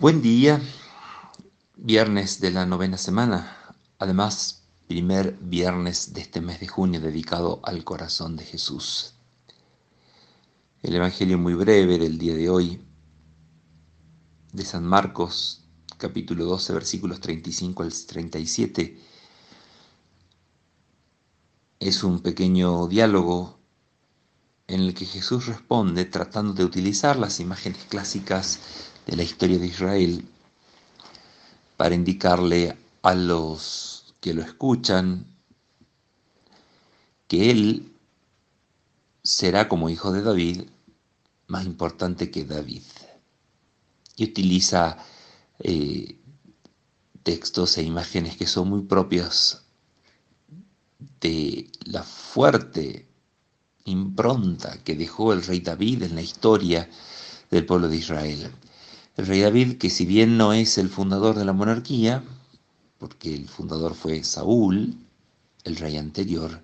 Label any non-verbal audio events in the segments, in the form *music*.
Buen día, viernes de la novena semana, además primer viernes de este mes de junio dedicado al corazón de Jesús. El Evangelio muy breve del día de hoy, de San Marcos, capítulo 12, versículos 35 al 37, es un pequeño diálogo en el que Jesús responde tratando de utilizar las imágenes clásicas de la historia de Israel para indicarle a los que lo escuchan que Él será como hijo de David más importante que David. Y utiliza eh, textos e imágenes que son muy propios de la fuerte impronta que dejó el rey David en la historia del pueblo de Israel. El rey David, que si bien no es el fundador de la monarquía, porque el fundador fue Saúl, el rey anterior,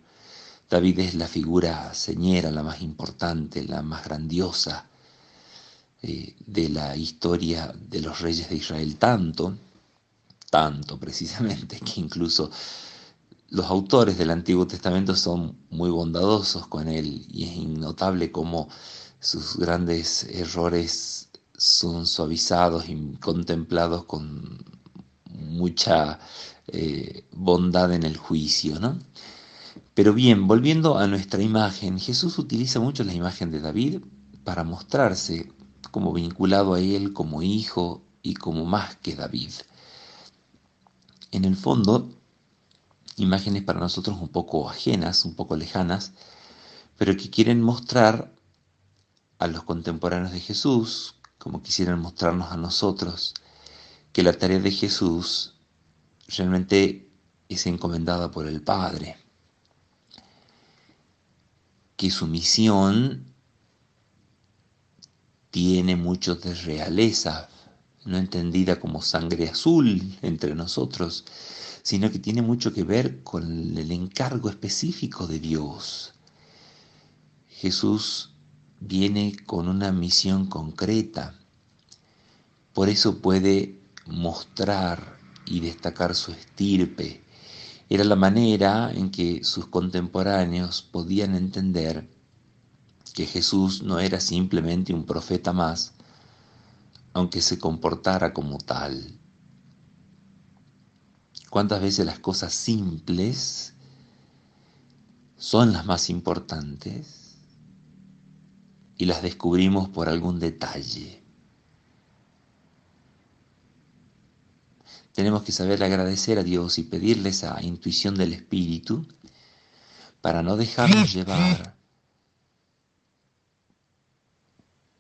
David es la figura señera, la más importante, la más grandiosa eh, de la historia de los reyes de Israel, tanto, tanto precisamente, *laughs* que incluso los autores del Antiguo Testamento son muy bondadosos con él y es innotable cómo sus grandes errores son suavizados y contemplados con mucha eh, bondad en el juicio, ¿no? Pero bien, volviendo a nuestra imagen, Jesús utiliza mucho la imagen de David para mostrarse como vinculado a él como hijo y como más que David. En el fondo, imágenes para nosotros un poco ajenas, un poco lejanas, pero que quieren mostrar a los contemporáneos de Jesús, como quisieran mostrarnos a nosotros, que la tarea de Jesús realmente es encomendada por el Padre, que su misión tiene mucho de realeza, no entendida como sangre azul entre nosotros, sino que tiene mucho que ver con el encargo específico de Dios. Jesús viene con una misión concreta, por eso puede mostrar y destacar su estirpe. Era la manera en que sus contemporáneos podían entender que Jesús no era simplemente un profeta más, aunque se comportara como tal. Cuántas veces las cosas simples son las más importantes y las descubrimos por algún detalle. Tenemos que saber agradecer a Dios y pedirle esa intuición del Espíritu para no dejarnos llevar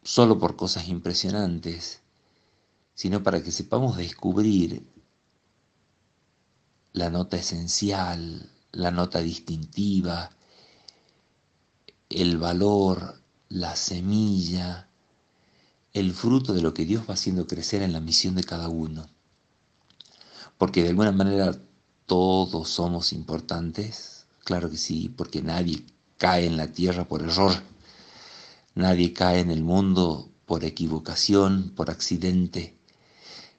solo por cosas impresionantes, sino para que sepamos descubrir la nota esencial, la nota distintiva, el valor, la semilla, el fruto de lo que Dios va haciendo crecer en la misión de cada uno. Porque de alguna manera todos somos importantes, claro que sí, porque nadie cae en la tierra por error, nadie cae en el mundo por equivocación, por accidente.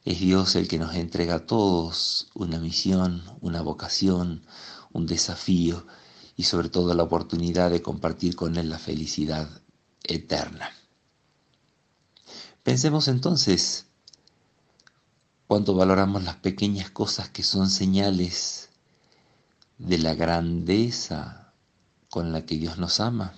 Es Dios el que nos entrega a todos una misión, una vocación, un desafío y sobre todo la oportunidad de compartir con Él la felicidad eterna. Pensemos entonces cuánto valoramos las pequeñas cosas que son señales de la grandeza con la que Dios nos ama.